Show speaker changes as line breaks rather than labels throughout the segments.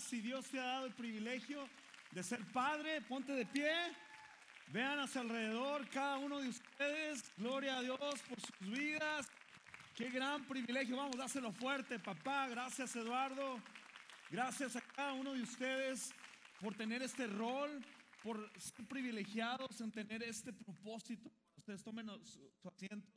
si Dios te ha dado el privilegio de ser padre, ponte de pie. Vean hacia alrededor cada uno de ustedes. Gloria a Dios por sus vidas. Qué gran privilegio. Vamos, dáselo fuerte, papá. Gracias, Eduardo. Gracias a cada uno de ustedes por tener este rol, por ser privilegiados en tener este propósito. Ustedes tomen su, su asiento.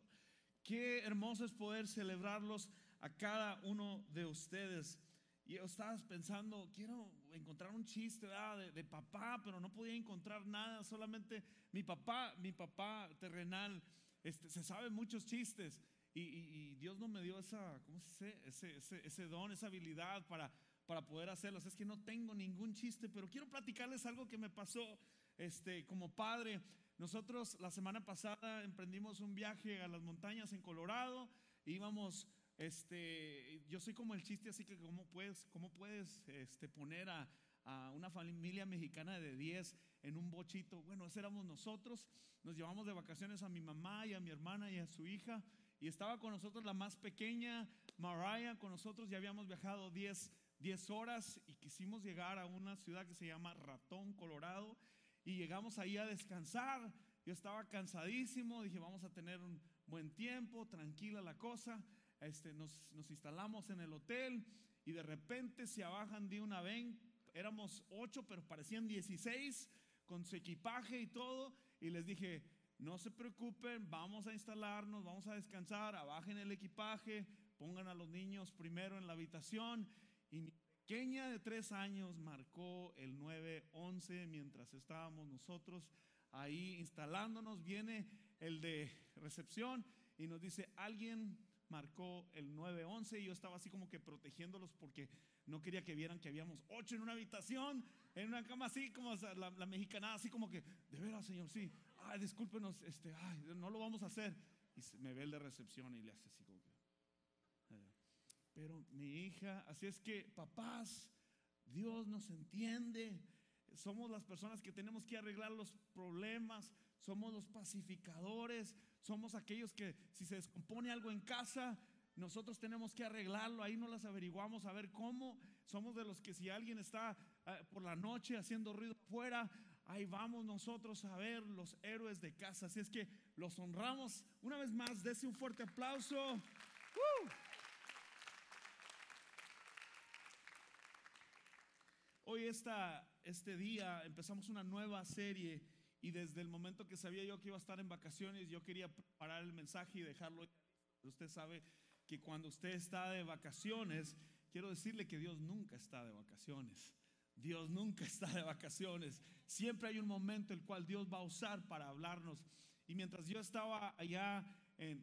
Qué hermoso es poder celebrarlos a cada uno de ustedes. Y yo estaba pensando, quiero encontrar un chiste de, de, papá, pero no podía encontrar nada, solamente mi papá, mi papá terrenal, este, se sabe muchos chistes. Y, y, y, Dios no me dio esa, ¿cómo se dice? Ese, ese, ese don, esa habilidad para, para poder hacerlos. Es que no tengo ningún chiste, pero quiero platicarles algo que me pasó este, como padre. Nosotros la semana pasada emprendimos un viaje a las montañas en Colorado, íbamos este, yo soy como el chiste, así que ¿cómo puedes, cómo puedes este, poner a, a, una familia mexicana de 10 en un bochito? Bueno, ese éramos nosotros. Nos llevamos de vacaciones a mi mamá y a mi hermana y a su hija. Y estaba con nosotros la más pequeña, Mariah, con nosotros ya habíamos viajado 10, 10 horas y quisimos llegar a una ciudad que se llama Ratón, Colorado. Y llegamos ahí a descansar. Yo estaba cansadísimo, dije, vamos a tener un buen tiempo, tranquila la cosa este, nos, instalamos en el hotel y de repente se abajan de una ven, éramos ocho, pero parecían 16 con su equipaje y todo, y les dije, no se preocupen, vamos a instalarnos, vamos a descansar, abajen el equipaje, pongan a los niños primero en la habitación, y mi pequeña de tres años marcó el 911 mientras estábamos nosotros ahí instalándonos, viene el de recepción y nos dice, alguien marcó el 911 y yo estaba así como que protegiéndolos porque no quería que vieran que habíamos ocho en una habitación, en una cama así como la, la mexicana, así como que, de veras, señor, sí, ay, discúlpenos, este, ay, no lo vamos a hacer. Y me ve el de recepción y le hace así como que, pero mi hija, así es que, papás, Dios nos entiende. Somos las personas que tenemos que arreglar los problemas, somos los pacificadores, somos aquellos que si se descompone algo en casa, nosotros tenemos que arreglarlo, ahí no las averiguamos a ver cómo. Somos de los que si alguien está eh, por la noche haciendo ruido afuera, ahí vamos nosotros a ver los héroes de casa. Así es que los honramos una vez más, dese un fuerte aplauso. Hoy este día empezamos una nueva serie y desde el momento que sabía yo que iba a estar en vacaciones, yo quería preparar el mensaje y dejarlo. Usted sabe que cuando usted está de vacaciones, quiero decirle que Dios nunca está de vacaciones. Dios nunca está de vacaciones. Siempre hay un momento el cual Dios va a usar para hablarnos. Y mientras yo estaba allá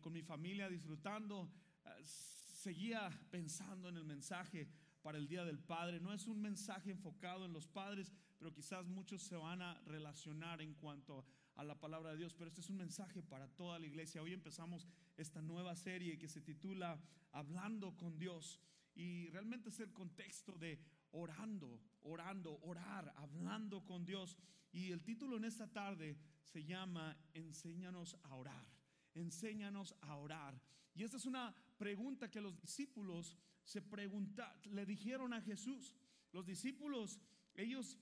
con mi familia disfrutando, eh, seguía pensando en el mensaje para el Día del Padre. No es un mensaje enfocado en los padres, pero quizás muchos se van a relacionar en cuanto a la palabra de Dios. Pero este es un mensaje para toda la iglesia. Hoy empezamos esta nueva serie que se titula Hablando con Dios. Y realmente es el contexto de orando, orando, orar, hablando con Dios. Y el título en esta tarde se llama Enséñanos a orar enséñanos a orar. Y esta es una pregunta que los discípulos se le dijeron a Jesús. Los discípulos, ellos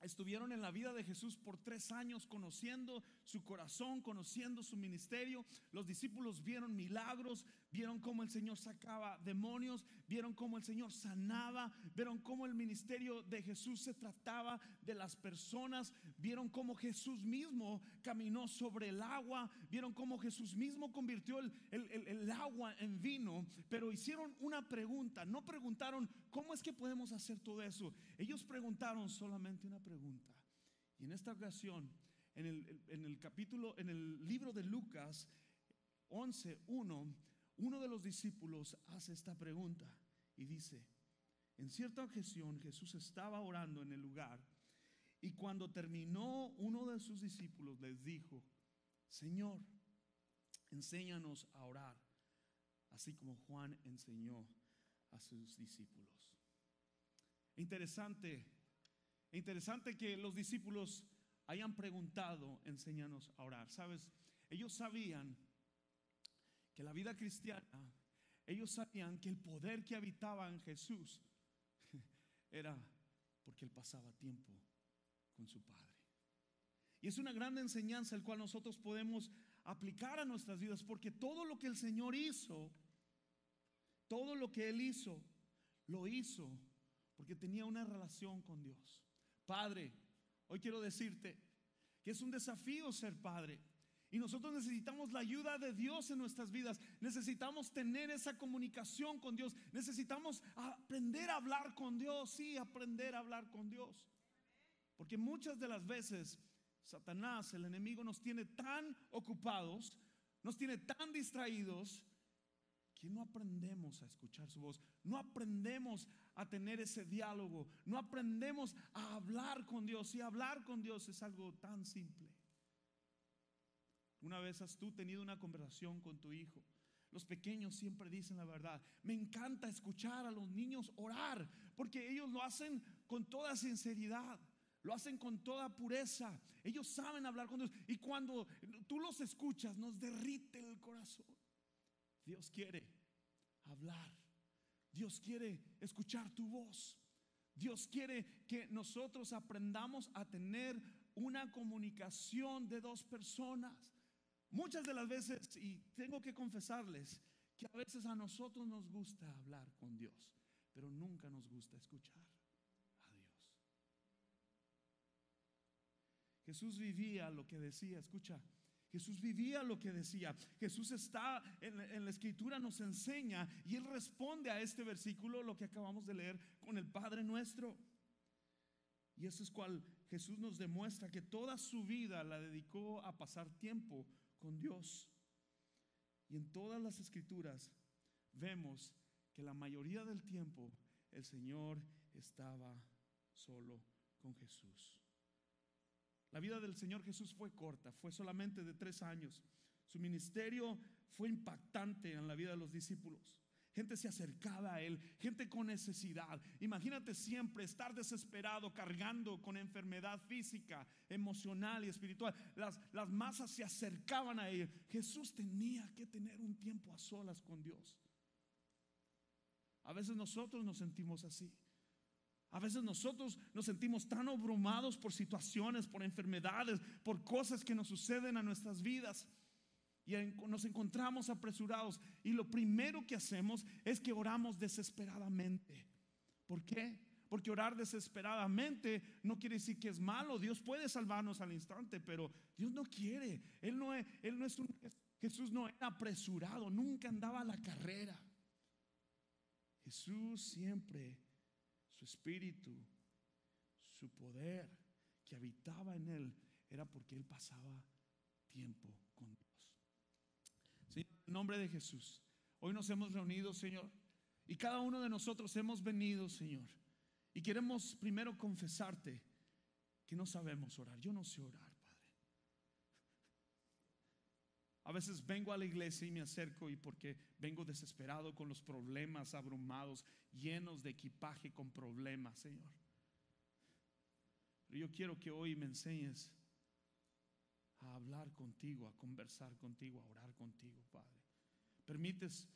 Estuvieron en la vida de Jesús por tres años conociendo su corazón, conociendo su ministerio. Los discípulos vieron milagros, vieron cómo el Señor sacaba demonios, vieron cómo el Señor sanaba, vieron cómo el ministerio de Jesús se trataba de las personas, vieron cómo Jesús mismo caminó sobre el agua, vieron cómo Jesús mismo convirtió el, el, el agua en vino, pero hicieron una pregunta, no preguntaron cómo es que podemos hacer todo eso, ellos preguntaron solamente una pregunta pregunta. Y en esta ocasión, en el, capítulo, en el libro de Lucas 11.1, uno de los discípulos hace esta pregunta y dice, en cierta ocasión Jesús estaba orando en el lugar y cuando terminó uno de sus discípulos les dijo, Señor, enséñanos a orar, así como Juan enseñó a sus discípulos. Interesante Interesante que los discípulos hayan preguntado, enséñanos a orar. Sabes, ellos sabían que la vida cristiana, ellos sabían que el poder que habitaba en Jesús era porque él pasaba tiempo con su Padre. Y es una gran enseñanza el cual nosotros podemos aplicar a nuestras vidas, porque todo lo que el Señor hizo, todo lo que Él hizo, lo hizo porque tenía una relación con Dios. Padre, hoy quiero decirte que es un desafío ser padre. Y nosotros necesitamos la ayuda de Dios en nuestras vidas. Necesitamos tener esa comunicación con Dios. Necesitamos aprender a hablar con Dios. Sí, aprender a hablar con Dios. Porque muchas de las veces Satanás, el enemigo, nos tiene tan ocupados, nos tiene tan distraídos, que no aprendemos a escuchar su voz, no aprendemos a tener ese diálogo, no aprendemos a hablar con Dios. Y hablar con Dios es algo tan simple. Una vez has tú tenido una conversación con tu hijo. Los pequeños siempre dicen la verdad. Me encanta escuchar a los niños orar porque ellos lo hacen con toda sinceridad. Lo hacen con toda pureza. Ellos saben hablar con Dios. Y cuando tú los escuchas, nos derrite el corazón. Dios quiere hablar. Dios quiere escuchar tu voz. Dios quiere que nosotros aprendamos a tener una comunicación de dos personas. Muchas de las veces, y tengo que confesarles, que a veces a nosotros nos gusta hablar con Dios, pero nunca nos gusta escuchar a Dios. Jesús vivía lo que decía, escucha, Jesús vivía lo que decía. Jesús está en, la escritura, nos enseña y él responde a este versículo, lo que acabamos de leer con el Padre nuestro. Y eso es cual Jesús nos demuestra que toda su vida la dedicó a pasar tiempo con Dios. Y en todas las escrituras vemos que la mayoría del tiempo el Señor estaba solo con Jesús. La vida del Señor Jesús fue corta, fue solamente de tres años. Su ministerio fue impactante en la vida de los discípulos. Gente se acercaba a Él, gente con necesidad. Imagínate siempre estar desesperado, cargando con enfermedad física, emocional y espiritual. Las, las masas se acercaban a Él. Jesús tenía que tener un tiempo a solas con Dios. A veces nosotros nos sentimos así. A veces nosotros nos sentimos tan abrumados por situaciones, por enfermedades, por cosas que nos suceden a nuestras vidas. Y nos encontramos apresurados. Y lo primero que hacemos es que oramos desesperadamente. ¿Por qué? Porque orar desesperadamente no quiere decir que es malo. Dios puede salvarnos al instante, pero Dios no quiere. Él no es, no es un, Jesús no era apresurado, nunca andaba a la carrera. Jesús siempre, su espíritu, su poder que habitaba en él, era porque él pasaba tiempo con Dios. Señor, en nombre de Jesús, hoy nos hemos reunido, Señor, y cada uno de nosotros hemos venido, Señor, y queremos primero confesarte que no sabemos orar. Yo no sé orar, Padre. A veces vengo a la iglesia y me acerco y porque vengo desesperado con los problemas, abrumados, llenos de equipaje con problemas, Señor. Pero yo quiero que hoy me enseñes a hablar contigo, a conversar contigo, a orar contigo, Padre. Permites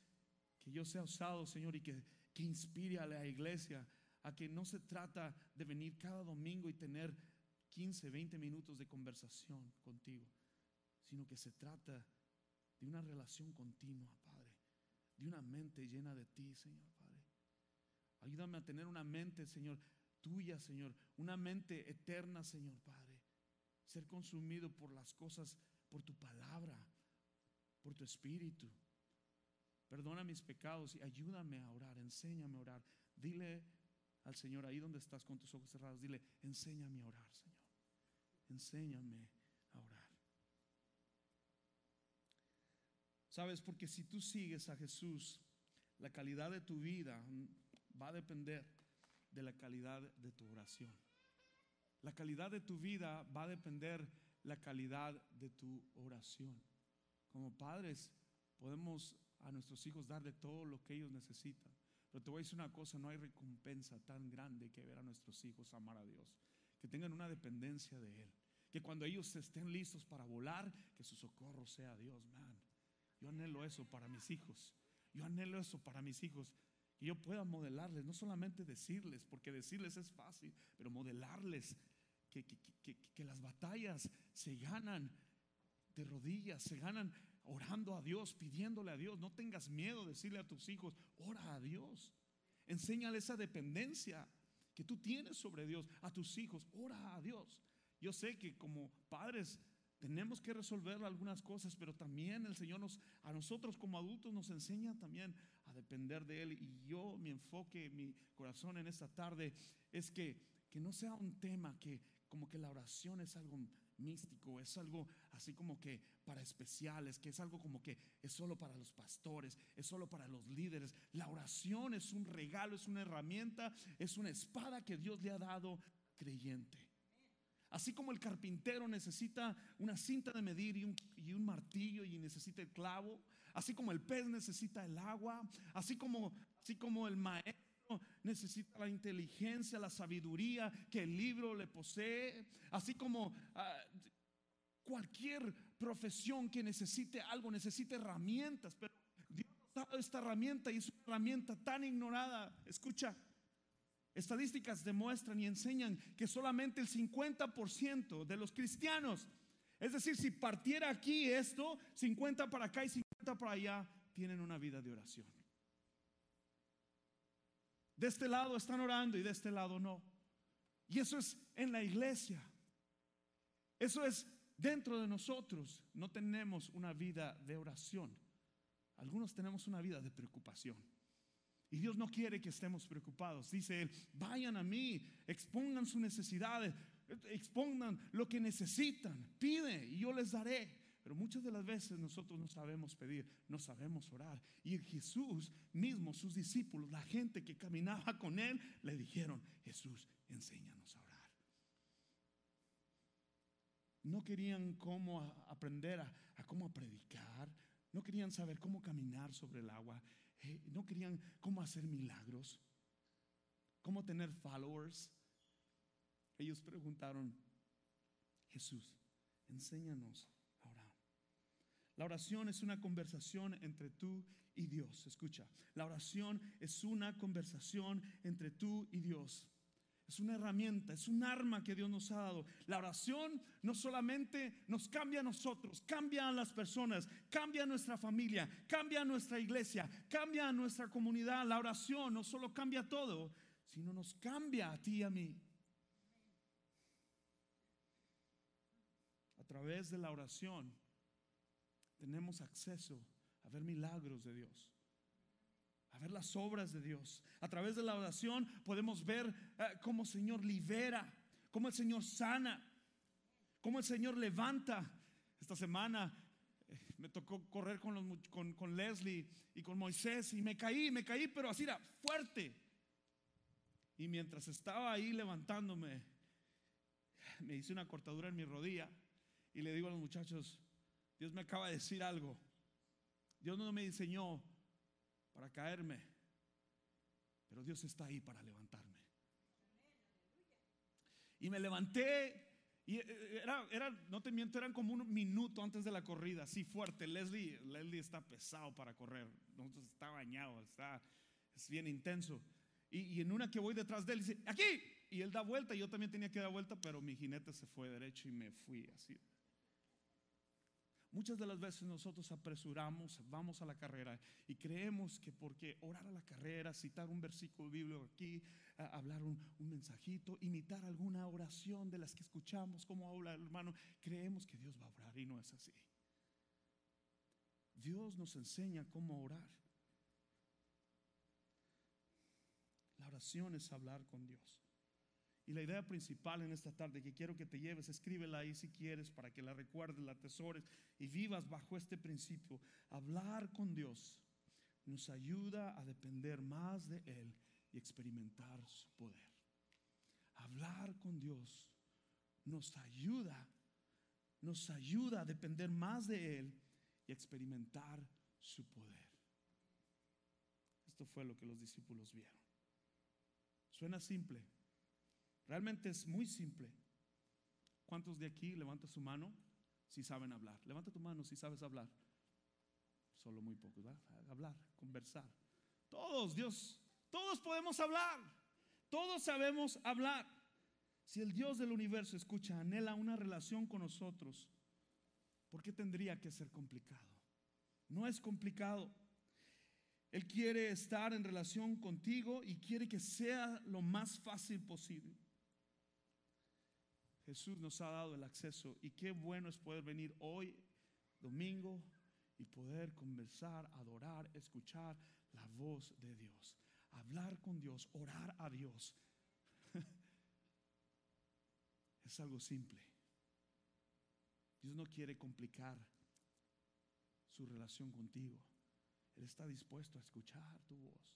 que yo sea usado, Señor, y que, que inspire a la iglesia a que no se trata de venir cada domingo y tener 15, 20 minutos de conversación contigo, sino que se trata de una relación continua, Padre, de una mente llena de ti, Señor, Padre. Ayúdame a tener una mente, Señor, tuya, Señor, una mente eterna, Señor, Padre ser consumido por las cosas, por tu palabra, por tu espíritu. Perdona mis pecados y ayúdame a orar, enséñame a orar. Dile al Señor ahí donde estás con tus ojos cerrados, dile, enséñame a orar, Señor. Enséñame a orar. Sabes, porque si tú sigues a Jesús, la calidad de tu vida va a depender de la calidad de tu oración. La calidad de tu vida va a depender la calidad de tu oración. Como padres podemos a nuestros hijos darle todo lo que ellos necesitan. Pero te voy a decir una cosa, no hay recompensa tan grande que ver a nuestros hijos amar a Dios. Que tengan una dependencia de Él. Que cuando ellos estén listos para volar, que su socorro sea Dios, man. Yo anhelo eso para mis hijos. Yo anhelo eso para mis hijos. Que yo pueda modelarles, no solamente decirles, porque decirles es fácil, pero modelarles que, las batallas se ganan de rodillas, se ganan orando a Dios, pidiéndole a Dios. No tengas miedo de decirle a tus hijos, ora a Dios. Enséñale esa dependencia que tú tienes sobre Dios a tus hijos. Ora a Dios. Yo sé que como padres tenemos que resolver algunas cosas, pero también el Señor nos, a nosotros como adultos nos enseña también a depender de Él. Y yo, mi enfoque, mi corazón en esta tarde es que, que no sea un tema que como que la oración es algo místico, es algo así como que para especiales, que es algo como que es solo para los pastores, es solo para los líderes. La oración es un regalo, es una herramienta, es una espada que Dios le ha dado creyente. Así como el carpintero necesita una cinta de medir y un, martillo y necesita el clavo, así como el pez necesita el agua, así como, así como el maestro necesita la inteligencia, la sabiduría que el libro le posee, así como ah, cualquier profesión que necesite algo, necesite herramientas, pero Dios ha dado esta herramienta y es una herramienta tan ignorada. Escucha, estadísticas demuestran y enseñan que solamente el 50% de los cristianos, es decir, si partiera aquí esto, 50 para acá y 50 para allá, tienen una vida de oración. De este lado están orando y de este lado no. Y eso es en la iglesia. Eso es dentro de nosotros. No tenemos una vida de oración. Algunos tenemos una vida de preocupación. Y Dios no quiere que estemos preocupados. Dice Él, vayan a mí, expongan sus necesidades, expongan lo que necesitan, pide y yo les daré. Pero muchas de las veces nosotros no sabemos pedir, no sabemos orar. Y Jesús mismo, sus discípulos, la gente que caminaba con él, le dijeron, Jesús, enséñanos a orar. No querían cómo aprender a, cómo predicar, no querían saber cómo caminar sobre el agua, eh, no querían cómo hacer milagros, cómo tener followers. Ellos preguntaron, Jesús, enséñanos la oración es una conversación entre tú y Dios. Escucha, la oración es una conversación entre tú y Dios. Es una herramienta, es un arma que Dios nos ha dado. La oración no solamente nos cambia a nosotros, cambia a las personas, cambia a nuestra familia, cambia a nuestra iglesia, cambia a nuestra comunidad. La oración no solo cambia todo, sino nos cambia a ti y a mí. A través de la oración tenemos acceso a ver milagros de Dios, a ver las obras de Dios. A través de la oración podemos ver eh, cómo el Señor libera, cómo el Señor sana, cómo el Señor levanta. Esta semana eh, me tocó correr con, con, Leslie y con Moisés y me caí, me caí, pero así era fuerte. Y mientras estaba ahí levantándome, me hice una cortadura en mi rodilla y le digo a los muchachos, Dios me acaba de decir algo. Dios no me diseñó para caerme, pero Dios está ahí para levantarme. Y me levanté y eh, era, era, no te miento, eran como un minuto antes de la corrida, así fuerte. Leslie, Leslie está pesado para correr, está bañado, está, es bien intenso. Y, y, en una que voy detrás de él, dice, aquí, y él da vuelta, yo también tenía que dar vuelta, pero mi jinete se fue derecho y me fui así. Muchas de las veces nosotros apresuramos, vamos a la carrera y creemos que porque orar a la carrera, citar un versículo bíblico aquí, hablar un, mensajito, imitar alguna oración de las que escuchamos, como habla el hermano, creemos que Dios va a orar y no es así. Dios nos enseña cómo orar. La oración es hablar con Dios. Y la idea principal en esta tarde que quiero que te lleves, escríbela ahí si quieres para que la recuerdes, la atesores y vivas bajo este principio. Hablar con Dios nos ayuda a depender más de Él y experimentar su poder. Hablar con Dios nos ayuda, nos ayuda a depender más de Él y experimentar su poder. Esto fue lo que los discípulos vieron. Suena simple, Realmente es muy simple. ¿Cuántos de aquí levanta su mano si saben hablar? Levanta tu mano si sabes hablar. Solo muy pocos. Hablar, conversar. Todos, Dios Todos podemos hablar. Todos sabemos hablar. Si el Dios del universo escucha, anhela una relación con nosotros, ¿por qué tendría que ser complicado? No es complicado. Él quiere estar en relación contigo y quiere que sea lo más fácil posible. Jesús nos ha dado el acceso y qué bueno es poder venir hoy, domingo, y poder conversar, adorar, escuchar la voz de Dios, hablar con Dios, orar a Dios. es algo simple. Dios no quiere complicar su relación contigo. Él está dispuesto a escuchar tu voz.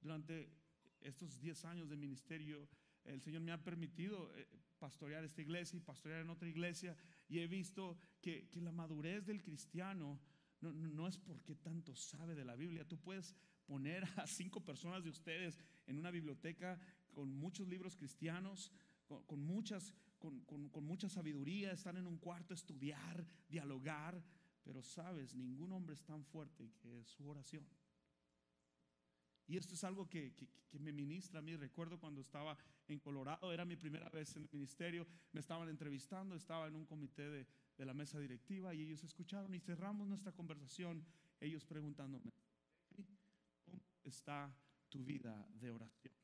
Durante estos 10 años de ministerio, el Señor me ha permitido eh, pastorear esta iglesia y pastorear en otra iglesia y he visto que, la madurez del cristiano no, no, es porque tanto sabe de la Biblia. Tú puedes poner a cinco personas de ustedes en una biblioteca con muchos libros cristianos, con, muchas, con, con mucha sabiduría, están en un cuarto, estudiar, dialogar, pero sabes, ningún hombre es tan fuerte que su oración. Y esto es algo que, me ministra a mí. Recuerdo cuando estaba en Colorado, era mi primera vez en el ministerio, me estaban entrevistando, estaba en un comité de, de la mesa directiva y ellos escucharon y cerramos nuestra conversación, ellos preguntándome, ¿cómo está tu vida de oración?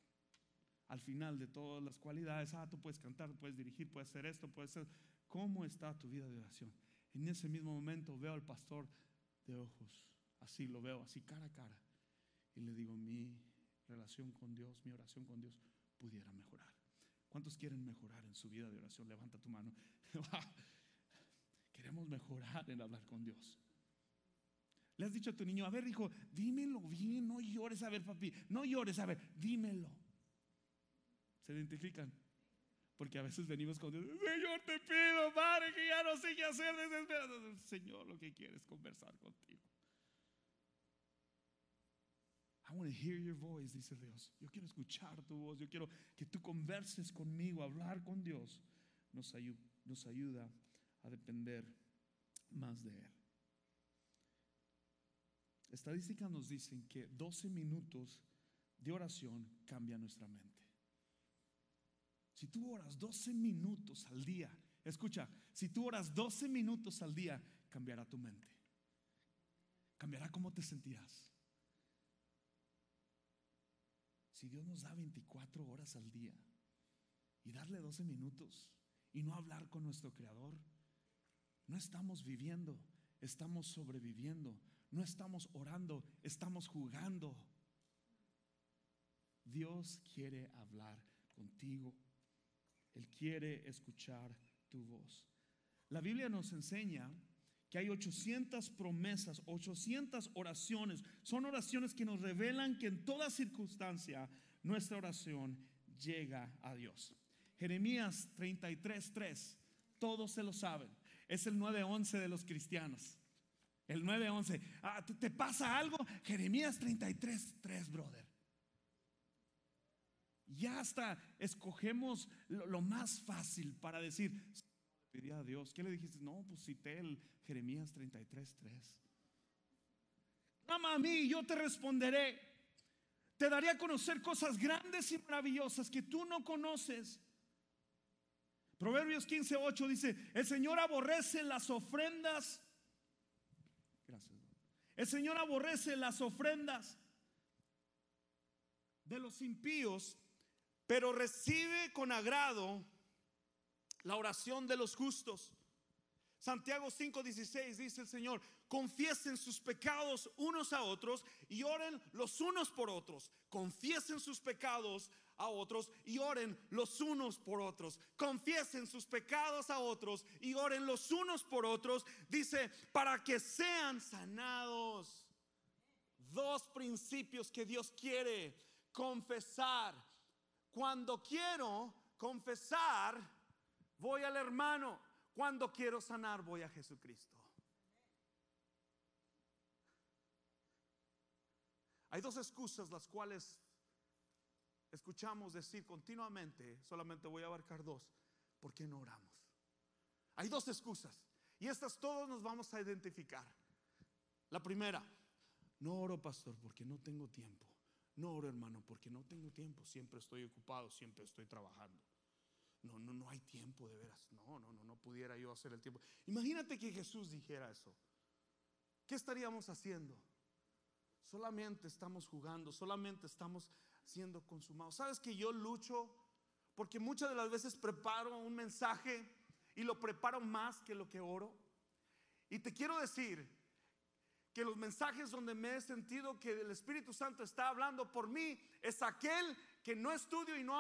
Al final de todas las cualidades, ah, tú puedes cantar, puedes dirigir, puedes hacer esto, puedes hacer, ¿cómo está tu vida de oración? En ese mismo momento veo al pastor de ojos, así lo veo, así cara a cara y le digo, mi relación con Dios, mi oración con Dios pudiera mejorar. ¿Cuántos quieren mejorar en su vida de oración? Levanta tu mano. Queremos mejorar en hablar con Dios. Le has dicho a tu niño, a ver, hijo, dímelo bien, no llores, a ver, papi, no llores, a ver, dímelo. ¿Se identifican? Porque a veces venimos con Dios, Señor, te pido, Padre, que ya no sé qué hacer, desesperado. Señor, lo que quieres conversar contigo. I want to hear your voice, dice Dios. Yo quiero escuchar tu voz. Yo quiero que tú converses conmigo, hablar con Dios. Nos, nos ayuda a depender más de Él. Estadísticas nos dicen que 12 minutos de oración cambian nuestra mente. Si tú oras 12 minutos al día, escucha, si tú oras 12 minutos al día, cambiará tu mente. Cambiará cómo te sentirás. Si Dios nos da 24 horas al día y darle 12 minutos y no hablar con nuestro Creador, no estamos viviendo, estamos sobreviviendo, no estamos orando, estamos jugando. Dios quiere hablar contigo. Él quiere escuchar tu voz. La Biblia nos enseña que hay 800 promesas, 800 oraciones. Son oraciones que nos revelan que en toda circunstancia nuestra oración llega a Dios. Jeremías 33, 3, todos se lo saben. Es el 911 de los cristianos. El 911. Ah, ¿Te pasa algo? Jeremías 33, 3, brother. Ya hasta escogemos lo más fácil para decir, pedí a Dios. ¿Qué le dijiste? No, pues el Jeremías 33, 3. Ama a mí, yo te responderé. Te daré a conocer cosas grandes y maravillosas que tú no conoces. Proverbios 15, 8 dice, el Señor aborrece las ofrendas. Gracias. El Señor aborrece las ofrendas de los impíos, pero recibe con agrado la oración de los justos. Santiago 5:16 dice el Señor, confiesen sus pecados unos a otros y oren los unos por otros. Confiesen sus pecados a otros y oren los unos por otros. Confiesen sus pecados a otros y oren los unos por otros. Dice, para que sean sanados. Dos principios que Dios quiere confesar. Cuando quiero confesar, voy al hermano. Cuando quiero sanar, voy a Jesucristo. Hay dos excusas las cuales escuchamos decir continuamente, solamente voy a abarcar dos, ¿por qué no oramos? Hay dos excusas y estas todos nos vamos a identificar. La primera, no oro pastor porque no tengo tiempo, No oro, hermano, porque no tengo tiempo. Siempre estoy ocupado, siempre estoy trabajando. No, no, no hay tiempo de veras. No, no, no, no pudiera yo hacer el tiempo. Imagínate que Jesús dijera eso. ¿Qué estaríamos haciendo? Solamente estamos jugando, solamente estamos siendo consumados. ¿Sabes que yo lucho? Porque muchas de las veces preparo un mensaje y lo preparo más que lo que oro. Y te quiero decir que los mensajes donde me he sentido que el Espíritu Santo está hablando por mí es aquel que no estudio y no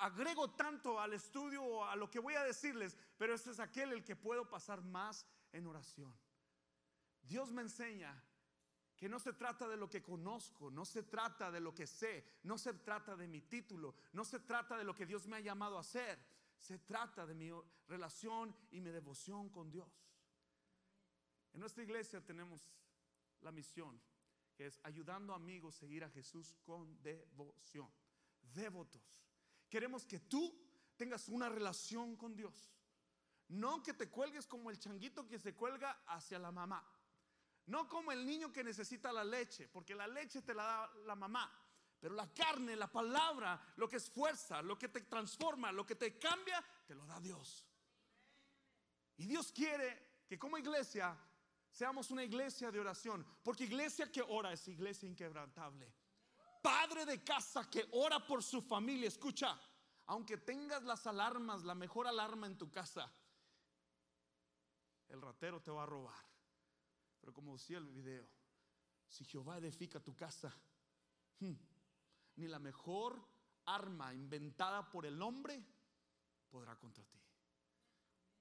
agrego tanto al estudio o a lo que voy a decirles, pero este es aquel el que puedo pasar más en oración. Dios me enseña que no se trata de lo que conozco, no se trata de lo que sé, no se trata de mi título, no se trata de lo que Dios me ha llamado a hacer, se trata de mi relación y mi devoción con Dios. En nuestra iglesia tenemos la misión que es ayudando a amigos a seguir a Jesús con devoción. Devotos. Queremos que tú tengas una relación con Dios. No que te cuelgues como el changuito que se cuelga hacia la mamá. No como el niño que necesita la leche, porque la leche te la da la mamá. Pero la carne, la palabra, lo que es fuerza, lo que te transforma, lo que te cambia, te lo da Dios. Y Dios quiere que como iglesia seamos una iglesia de oración, porque iglesia que ora es iglesia inquebrantable. Padre de casa que ora por su familia, escucha, aunque tengas las alarmas, la mejor alarma en tu casa, el ratero te va a robar. Pero como decía el video, si Jehová edifica tu casa, hmm, ni la mejor arma inventada por el hombre podrá contra ti.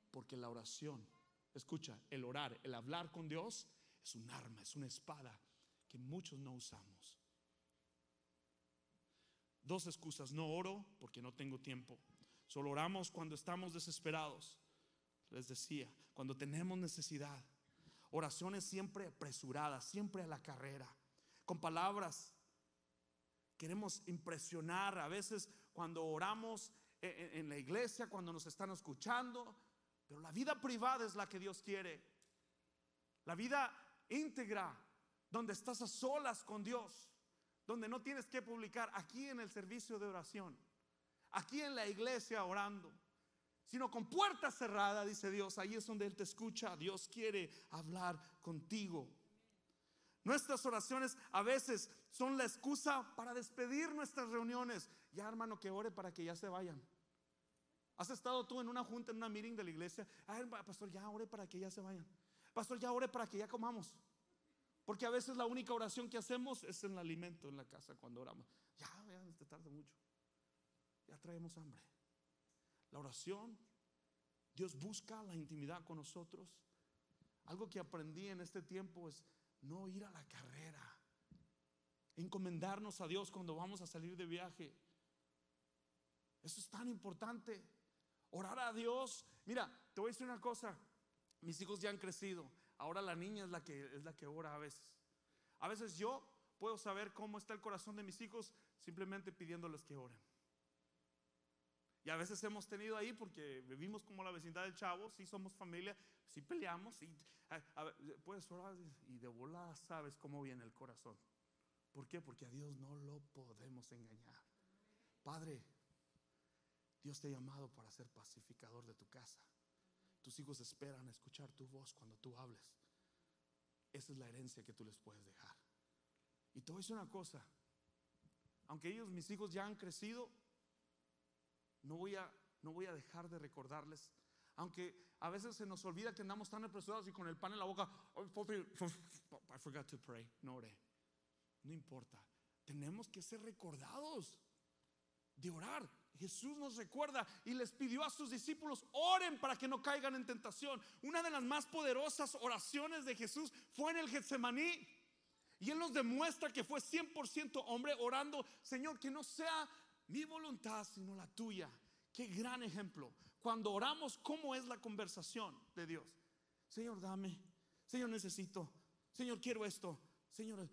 Porque la oración, escucha, el orar, el hablar con Dios es un arma, es una espada que muchos no usamos. Dos excusas, no oro porque no tengo tiempo. Solo oramos cuando estamos desesperados. Les decía, cuando tenemos necesidad. Oraciones siempre apresuradas, siempre a la carrera, con palabras. Queremos impresionar a veces cuando oramos en la iglesia, cuando nos están escuchando, pero la vida privada es la que Dios quiere. La vida íntegra, donde estás a solas con Dios, donde no tienes que publicar aquí en el servicio de oración, aquí en la iglesia orando sino con puerta cerrada, dice Dios. Ahí es donde Él te escucha. Dios quiere hablar contigo. Nuestras oraciones a veces son la excusa para despedir nuestras reuniones. Ya, hermano, que ore para que ya se vayan. ¿Has estado tú en una junta, en una meeting de la iglesia? Ay, pastor, ya ore para que ya se vayan. Pastor, ya ore para que ya comamos. Porque a veces la única oración que hacemos es en el alimento en la casa cuando oramos. Ya, ya, te tarda mucho. Ya traemos hambre. La oración, Dios busca la intimidad con nosotros. Algo que aprendí en este tiempo es no ir a la carrera. Encomendarnos a Dios cuando vamos a salir de viaje. Eso es tan importante. Orar a Dios. Mira, te voy a decir una cosa. Mis hijos ya han crecido. Ahora la niña es la que es la que ora a veces. A veces yo puedo saber cómo está el corazón de mis hijos simplemente pidiéndoles que oren. Y a veces hemos tenido ahí porque vivimos como la vecindad del chavo, sí somos familia, sí peleamos, y puedes orar y de volada sabes cómo viene el corazón. ¿Por qué? Porque a Dios no lo podemos engañar. Padre, Dios te ha llamado para ser pacificador de tu casa. Tus hijos esperan escuchar tu voz cuando tú hables. Esa es la herencia que tú les puedes dejar. Y te voy a decir una cosa, aunque ellos, mis hijos, ya han crecido, no voy a, no voy a dejar de recordarles. Aunque a veces se nos olvida que andamos tan apresurados y con el pan en la boca, I forgot to pray, no oré. No importa, tenemos que ser recordados de orar. Jesús nos recuerda y les pidió a sus discípulos, oren para que no caigan en tentación. Una de las más poderosas oraciones de Jesús fue en el Getsemaní. Y Él nos demuestra que fue 100% hombre orando, Señor, que no sea mi voluntad, sino la tuya. Qué gran ejemplo. Cuando oramos, ¿cómo es la conversación de Dios? Señor, dame. Señor, necesito. Señor, quiero esto. Señor,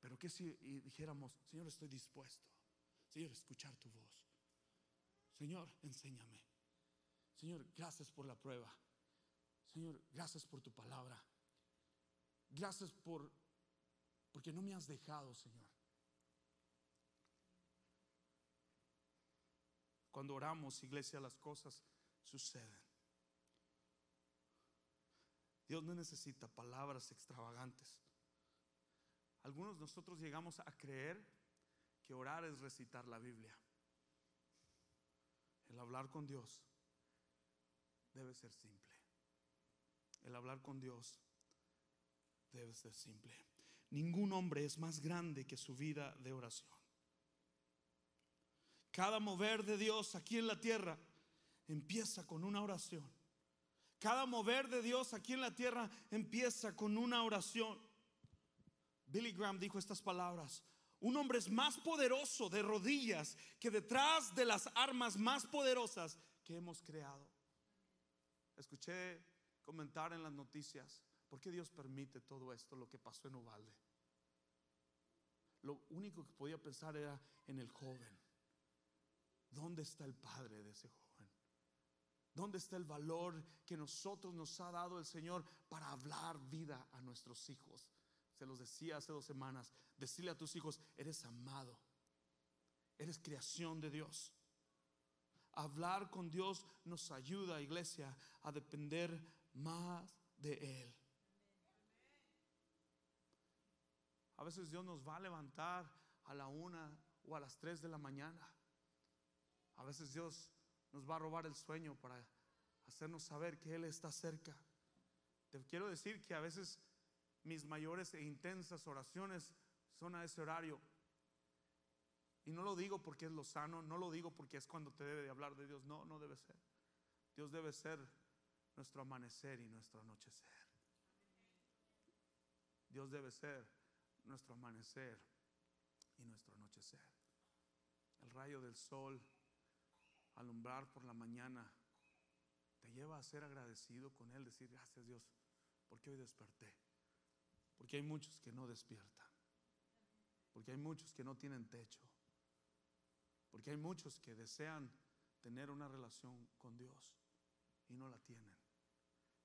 pero que si dijéramos, Señor, estoy dispuesto. Señor, escuchar tu voz. Señor, enséñame. Señor, gracias por la prueba. Señor, gracias por tu palabra. Gracias por porque no me has dejado, Señor.
Cuando oramos, iglesia, las cosas suceden. Dios no necesita palabras extravagantes. Algunos de nosotros llegamos a creer que orar es recitar la Biblia. El hablar con Dios debe ser simple. El hablar con Dios debe ser simple. Ningún hombre es más grande que su vida de oración. Cada mover de Dios aquí en la tierra empieza con una oración. Cada mover de Dios aquí en la tierra empieza con una oración. Billy Graham dijo estas palabras. Un hombre es más poderoso de rodillas que detrás de las armas más poderosas que hemos creado. Escuché comentar en las noticias, ¿por qué Dios permite todo esto, lo que pasó en Uvalde? Lo único que podía pensar era en el joven. ¿Dónde está el padre de ese joven? ¿Dónde está el valor que nosotros nos ha dado el Señor para hablar vida a nuestros hijos? Se los decía hace dos semanas, decirle a tus hijos, eres amado, eres creación de Dios. Hablar con Dios nos ayuda, iglesia, a depender más de Él. A veces Dios nos va a levantar a la una o a las tres de la mañana. A veces Dios nos va a robar el sueño para hacernos saber que Él está cerca. Te quiero decir que a veces mis mayores e intensas oraciones son a ese horario. Y no lo digo porque es lo sano, no lo digo porque es cuando te debe de hablar de Dios, no, no debe ser. Dios debe ser nuestro amanecer y nuestro anochecer. Dios debe ser nuestro amanecer y nuestro anochecer. El rayo del sol, alumbrar por la mañana, te lleva a ser agradecido con Él, decir gracias Dios, porque hoy desperté. Porque hay muchos que no despiertan. Porque hay muchos que no tienen techo. Porque hay muchos que desean tener una relación con Dios y no la tienen.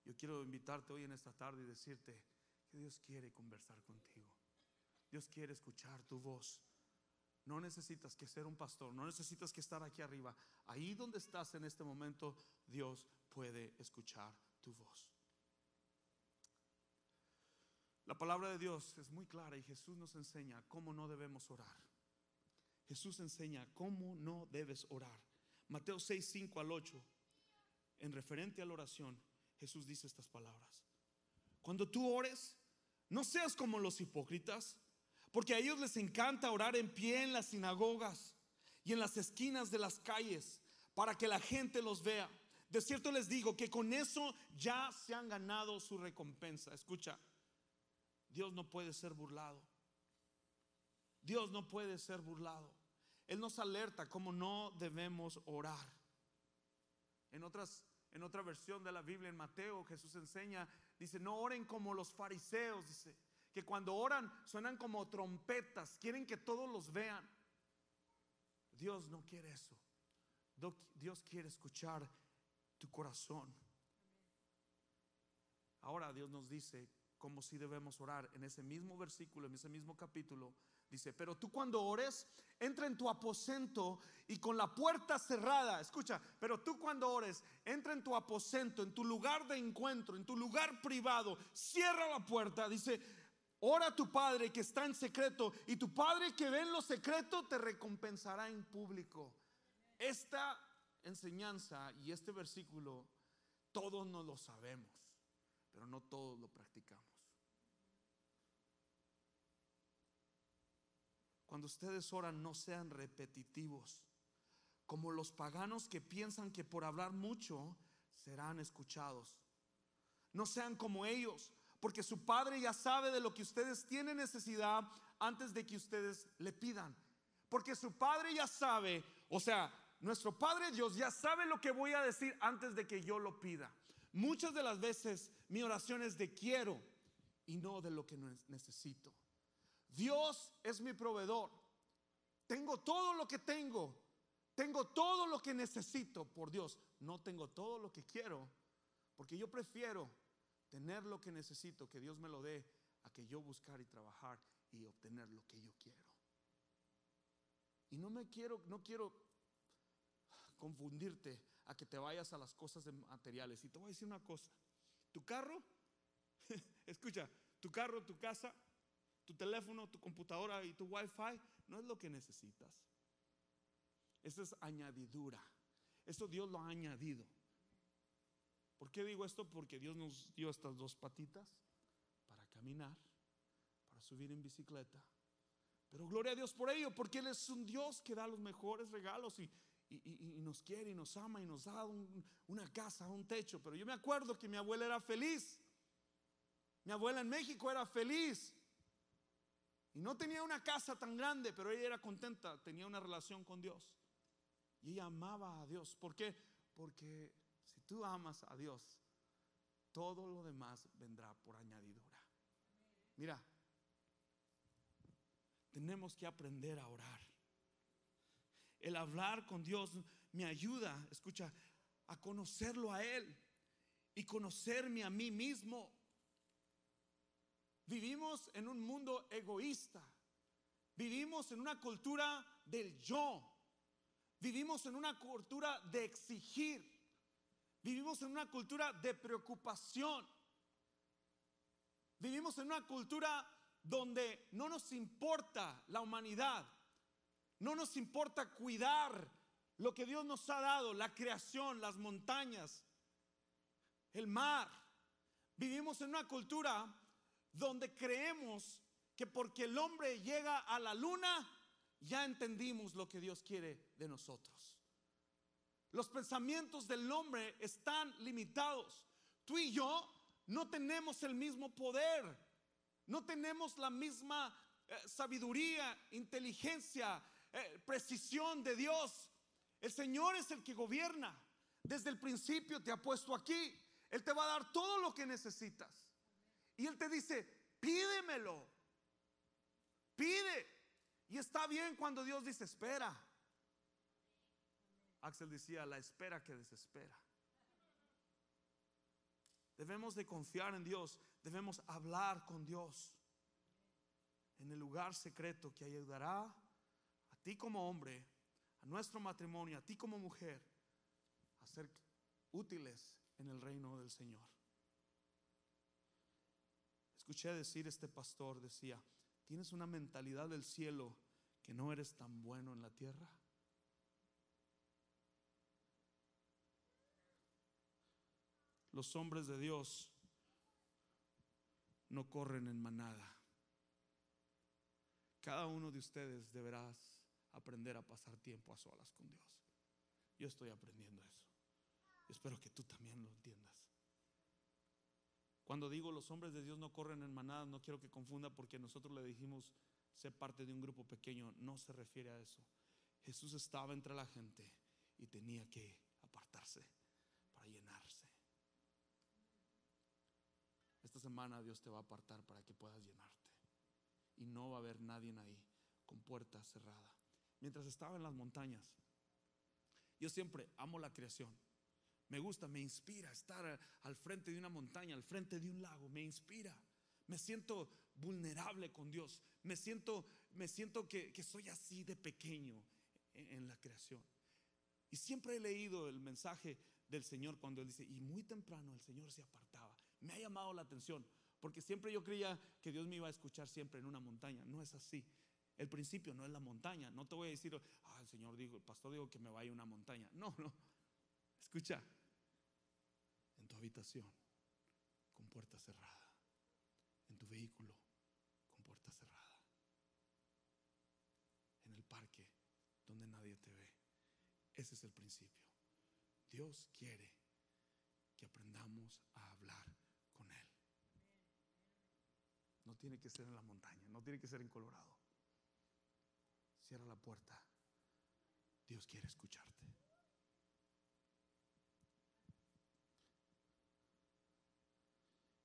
Yo quiero invitarte hoy en esta tarde y decirte que Dios quiere conversar contigo. Dios quiere escuchar tu voz. No necesitas que ser un pastor, no necesitas que estar aquí arriba. Ahí donde estás en este momento, Dios puede escuchar tu voz. La palabra de Dios es muy clara y Jesús nos enseña cómo no debemos orar. Jesús enseña cómo no debes orar. Mateo 6, 5 al 8, en referente a la oración, Jesús dice estas palabras. Cuando tú ores, no seas como los hipócritas, porque a ellos les encanta orar en pie en las sinagogas y en las esquinas de las calles para que la gente los vea. De cierto les digo que con eso ya se han ganado su recompensa. Escucha, Dios no puede ser burlado. Dios no puede ser burlado. Él nos alerta como no debemos orar. En otras en otra versión de la Biblia en Mateo Jesús enseña, dice, "No oren como los fariseos", dice, que cuando oran suenan como trompetas, quieren que todos los vean. Dios no quiere eso. Dios quiere escuchar tu corazón. Ahora Dios nos dice cómo si debemos orar. En ese mismo versículo, en ese mismo capítulo, dice, pero tú cuando ores, entra en tu aposento y con la puerta cerrada, escucha, pero tú cuando ores, entra en tu aposento, en tu lugar de encuentro, en tu lugar privado, cierra la puerta, dice, ora a tu Padre que está en secreto y tu Padre que ve en lo secreto te recompensará en público. Esta enseñanza y este versículo, todos no lo sabemos, pero no todos lo practicamos. Cuando ustedes oran, no sean repetitivos, como los paganos que piensan que por hablar mucho serán escuchados. No sean como ellos, porque su Padre ya sabe de lo que ustedes tienen necesidad antes de que ustedes le pidan. Porque su Padre ya sabe, o sea, nuestro Padre Dios ya sabe lo que voy a decir antes de que yo lo pida. Muchas de las veces mi oración es de quiero y no de lo que necesito. Dios es mi proveedor. Tengo todo lo que tengo. Tengo todo lo que necesito por Dios. No tengo todo lo que quiero. Porque yo prefiero tener lo que necesito, que Dios me lo dé, a que yo buscar y trabajar y obtener lo que yo quiero. Y no me quiero, no quiero confundirte a que te vayas a las cosas materiales. Y te voy a decir una cosa, tu carro, escucha, tu carro, tu casa, tu teléfono, tu computadora y tu wifi no es lo que necesitas. Eso es añadidura. Esto Dios lo ha añadido. ¿Por qué digo esto? Porque Dios nos dio estas dos patitas para caminar, para subir en bicicleta. Pero gloria a Dios por ello, porque Él es un Dios que da los mejores regalos y, nos quiere y nos ama y nos da una casa, un techo. Pero yo me acuerdo que mi abuela era feliz. Mi abuela en México era feliz. Y no tenía una casa tan grande, pero ella era contenta, tenía una relación con Dios. Y ella amaba a Dios. ¿Por qué? Porque si tú amas a Dios, todo lo demás vendrá por añadidura. Mira, tenemos que aprender a orar. El hablar con Dios me ayuda, escucha, a conocerlo a Él y conocerme a mí mismo. Vivimos en un mundo egoísta. Vivimos en una cultura del yo. Vivimos en una cultura de exigir. Vivimos en una cultura de preocupación. Vivimos en una cultura donde no nos importa la humanidad. No nos importa cuidar lo que Dios nos ha dado, la creación, las montañas, el mar. Vivimos en una cultura donde creemos que porque el hombre llega a la luna, ya entendimos lo que Dios quiere de nosotros. Los pensamientos del hombre están limitados. Tú y yo no tenemos el mismo poder, no tenemos la misma eh, sabiduría, inteligencia, eh, precisión de Dios. El Señor es el que gobierna. Desde el principio te ha puesto aquí. Él te va a dar todo lo que necesitas. Y Él te dice, pídemelo. Pide. Y está bien cuando Dios dice, espera. Axel decía, la espera que desespera. Debemos de confiar en Dios, debemos hablar con Dios en el lugar secreto que ayudará a ti como hombre, a nuestro matrimonio, a ti como mujer, a ser útiles en el reino del Señor. Escuché decir este pastor, decía, tienes una mentalidad del cielo que no eres tan bueno en la tierra. Los hombres de Dios no corren en manada. Cada uno de ustedes deberás aprender a pasar tiempo a solas con Dios. Yo estoy aprendiendo eso. Espero que tú también lo entiendas. Cuando digo los hombres de Dios no corren en manadas, no quiero que confunda porque nosotros le dijimos ser parte de un grupo pequeño. No se refiere a eso. Jesús estaba entre la gente y tenía que apartarse para llenarse. Esta semana Dios te va a apartar para que puedas llenarte. Y no va a haber nadie ahí con puerta cerrada. Mientras estaba en las montañas, yo siempre amo la creación. Me gusta, me inspira estar al frente de una montaña, al frente de un lago, me inspira. Me siento vulnerable con Dios. Me siento, me siento que, soy así de pequeño en, la creación. Y siempre he leído el mensaje del Señor cuando Él dice, y muy temprano el Señor se apartaba. Me ha llamado la atención, porque siempre yo creía que Dios me iba a escuchar siempre en una montaña. No es así. El principio no es la montaña. No te voy a decir, ah, el Señor dijo, el pastor dijo que me vaya a una montaña. No, no. Escucha, en tu habitación con puerta cerrada, en tu vehículo con puerta cerrada, en el parque donde nadie te ve. Ese es el principio. Dios quiere que aprendamos a hablar con Él. No tiene que ser en la montaña, no tiene que ser en Colorado. Cierra la puerta. Dios quiere escucharte.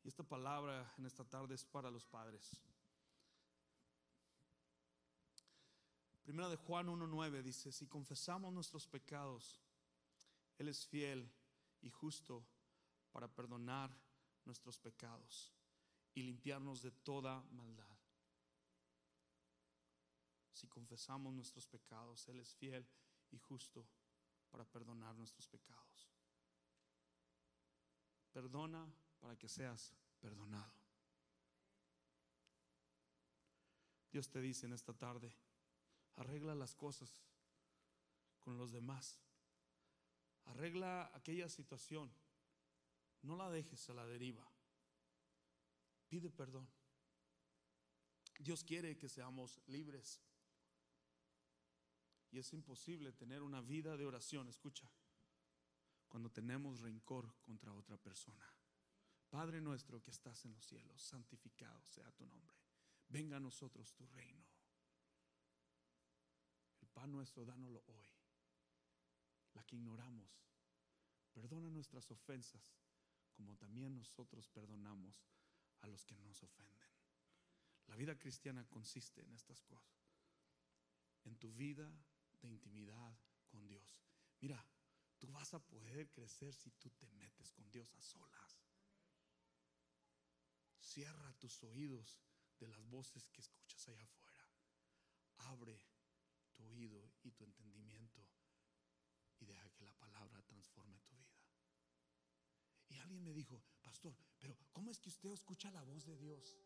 Esta palabra en esta tarde es para los padres. Primera de Juan 1.9 dice, si confesamos nuestros pecados, Él es fiel y justo para perdonar nuestros pecados y limpiarnos de toda maldad. Si confesamos nuestros pecados, Él es fiel y justo para perdonar nuestros pecados. Perdona para que seas perdonado. Dios te dice en esta tarde, arregla las cosas con los demás. Arregla aquella situación. No la dejes a la deriva. Pide perdón. Dios quiere que seamos libres. Y es imposible tener una vida de oración, escucha, cuando tenemos rencor contra otra persona. Padre nuestro que estás en los cielos, santificado sea tu nombre. Venga a nosotros tu reino. El pan nuestro, dánoslo hoy. La que ignoramos. Perdona nuestras ofensas, como también nosotros perdonamos a los que nos ofenden. La vida cristiana consiste en estas cosas. En tu vida de intimidad con Dios. Mira, tú vas a poder crecer si tú te metes con Dios a solas. Cierra tus oídos de las voces que escuchas allá afuera. Abre tu oído y tu entendimiento y deja que la palabra transforme tu vida. Y alguien me dijo, pastor, pero ¿cómo es que usted escucha la voz de Dios?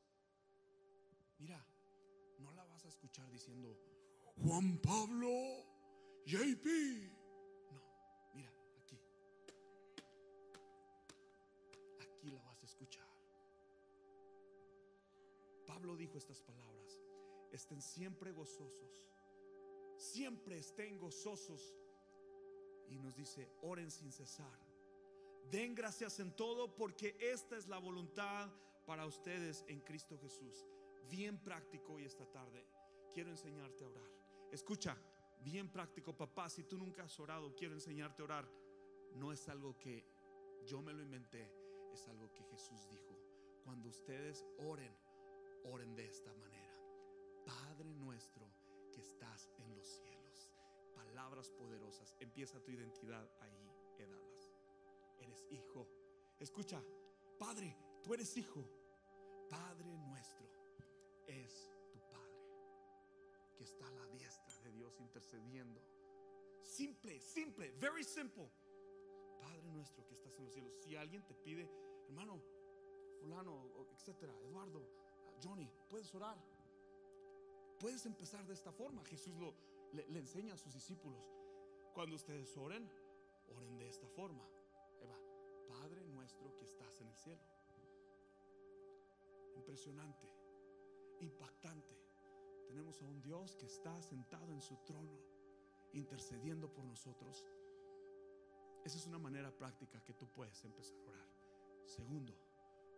Mira, no la vas a escuchar diciendo, Juan Pablo, JP. Pablo dijo estas palabras, estén siempre gozosos, siempre estén gozosos. Y nos dice, oren sin cesar. Den gracias en todo porque esta es la voluntad para ustedes en Cristo Jesús. Bien práctico hoy esta tarde. Quiero enseñarte a orar. Escucha, bien práctico, papá. Si tú nunca has orado, quiero enseñarte a orar. No es algo que yo me lo inventé, es algo que Jesús dijo. Cuando ustedes oren, oren de esta manera. Padre nuestro que estás en los cielos. Palabras poderosas. Empieza tu identidad ahí, Edalas. Eres hijo. Escucha, Padre, tú eres hijo. Padre nuestro es tu Padre que está a la diestra de Dios intercediendo. Simple, simple, very simple. Padre nuestro que estás en los cielos. Si alguien te pide, hermano, fulano, etcétera, Eduardo, Johnny, puedes orar. Puedes empezar de esta forma. Jesús lo, le, le enseña a sus discípulos. Cuando ustedes oren, oren de esta forma. Eva, Padre nuestro que estás en el cielo. Impresionante, impactante. Tenemos a un Dios que está sentado en su trono, intercediendo por nosotros. Esa es una manera práctica que tú puedes empezar a orar. Segundo,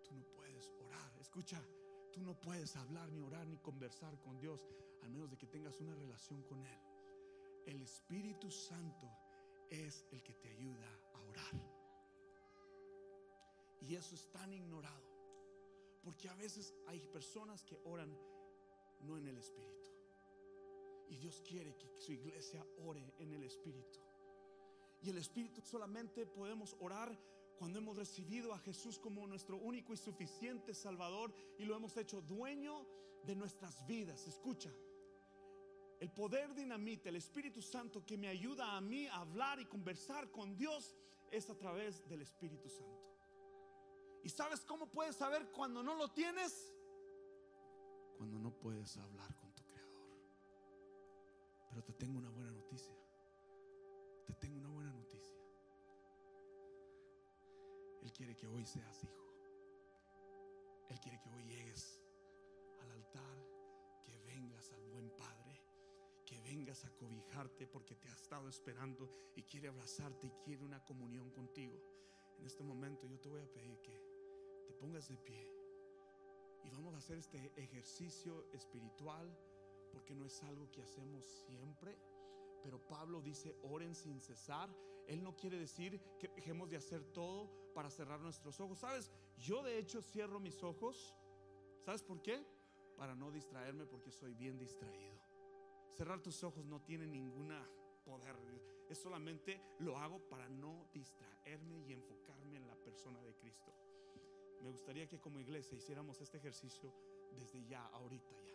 tú no puedes orar. Escucha, tú no puedes hablar, ni orar, ni conversar con Dios, al menos de que tengas una relación con Él. El Espíritu Santo es el que te ayuda a orar. Y eso es tan ignorado. Porque a veces hay personas que oran no en el Espíritu. Y Dios quiere que su iglesia ore en el Espíritu. Y el Espíritu solamente podemos orar cuando hemos recibido a Jesús como nuestro único y suficiente Salvador y lo hemos hecho dueño de nuestras vidas. Escucha, el poder dinamita, el Espíritu Santo que me ayuda a mí a hablar y conversar con Dios es a través del Espíritu Santo. ¿Y sabes cómo puedes saber cuando no lo tienes? Cuando no puedes hablar con tu Creador. Pero te tengo una buena noticia. Él quiere que hoy seas hijo. Él quiere que hoy llegues al altar, que vengas al buen Padre, que vengas a cobijarte porque te ha estado esperando y quiere abrazarte y quiere una comunión contigo. En este momento yo te voy a pedir que te pongas de pie y vamos a hacer este ejercicio espiritual porque no es algo que hacemos siempre. Pero Pablo dice, oren sin cesar. Él no quiere decir que dejemos de hacer todo para cerrar nuestros ojos. ¿Sabes? Yo de hecho cierro mis ojos. ¿Sabes por qué? Para no distraerme porque soy bien distraído. Cerrar tus ojos no tiene ninguna poder. Es solamente lo hago para no distraerme y enfocarme en la persona de Cristo. Me gustaría que como iglesia hiciéramos este ejercicio desde ya, ahorita ya.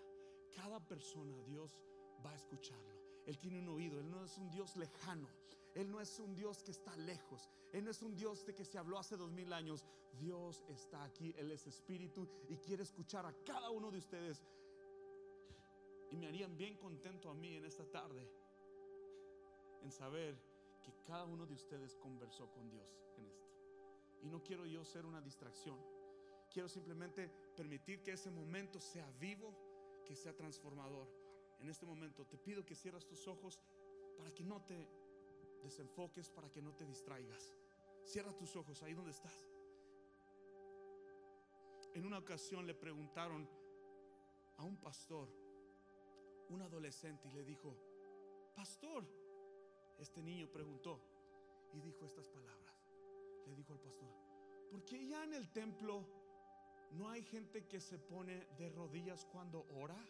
Cada persona Dios va a escucharlo. Él tiene un oído, Él no es un Dios lejano. Él no es un Dios que está lejos. Él no es un Dios de que se habló hace dos mil años. Dios está aquí. Él es espíritu y quiere escuchar a cada uno de ustedes. Y me harían bien contento a mí en esta tarde en saber que cada uno de ustedes conversó con Dios en esto. Y no quiero yo ser una distracción. Quiero simplemente permitir que ese momento sea vivo, que sea transformador. En este momento te pido que cierres tus ojos para que no te desenfoques, para que no te distraigas. Cierra tus ojos ahí donde estás. En una ocasión le preguntaron a un pastor, un adolescente, y le dijo, pastor, este niño preguntó y dijo estas palabras. Le dijo al pastor, ¿por qué ya en el templo no hay gente que se pone de rodillas cuando ora?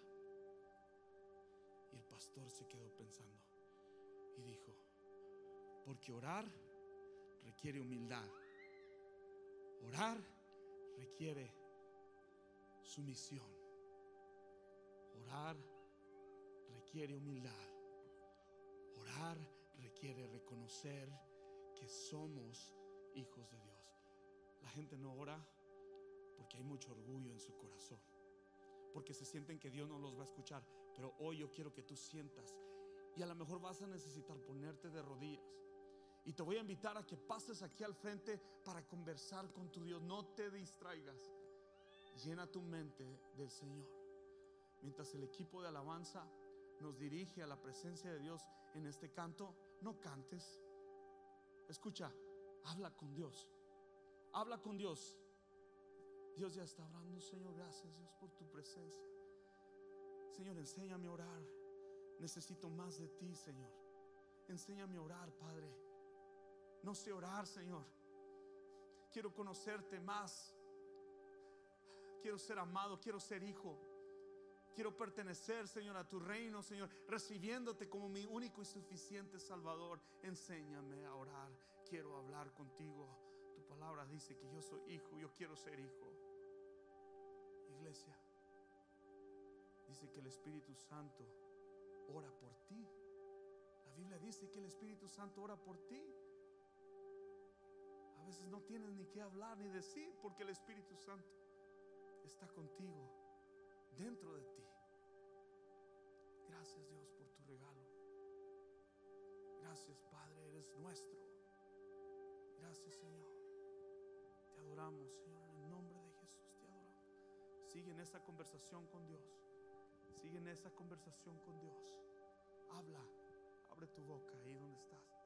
Y el pastor se quedó pensando y dijo, porque orar requiere humildad. Orar requiere sumisión. Orar requiere humildad. Orar requiere reconocer que somos hijos de Dios. La gente no ora porque hay mucho orgullo en su corazón, porque se sienten que Dios no los va a escuchar. Pero hoy yo quiero que tú sientas y a lo mejor vas a necesitar ponerte de rodillas. Y te voy a invitar a que pases aquí al frente para conversar con tu Dios. No te distraigas. Llena tu mente del Señor. Mientras el equipo de alabanza nos dirige a la presencia de Dios en este canto, no cantes. Escucha, habla con Dios. Habla con Dios. Dios ya está hablando, Señor. Gracias, Dios, por tu presencia. Señor, enséñame a orar. Necesito más de ti, Señor. Enséñame a orar, Padre. No sé orar, Señor. Quiero conocerte más. Quiero ser amado, quiero ser hijo. Quiero pertenecer, Señor, a tu reino, Señor, recibiéndote como mi único y suficiente Salvador. Enséñame a orar. Quiero hablar contigo. Tu palabra dice que yo soy hijo, yo quiero ser hijo. Iglesia, dice que el Espíritu Santo ora por ti. La Biblia dice que el Espíritu Santo ora por ti. Veces no tienes ni qué hablar ni decir porque el Espíritu Santo está contigo, dentro de ti. Gracias Dios por tu regalo. Gracias Padre, eres nuestro. Gracias Señor. Te adoramos Señor, en el nombre de Jesús te adoramos. Sigue en esa conversación con Dios. Sigue en esa conversación con Dios. Habla, abre tu boca ahí donde estás.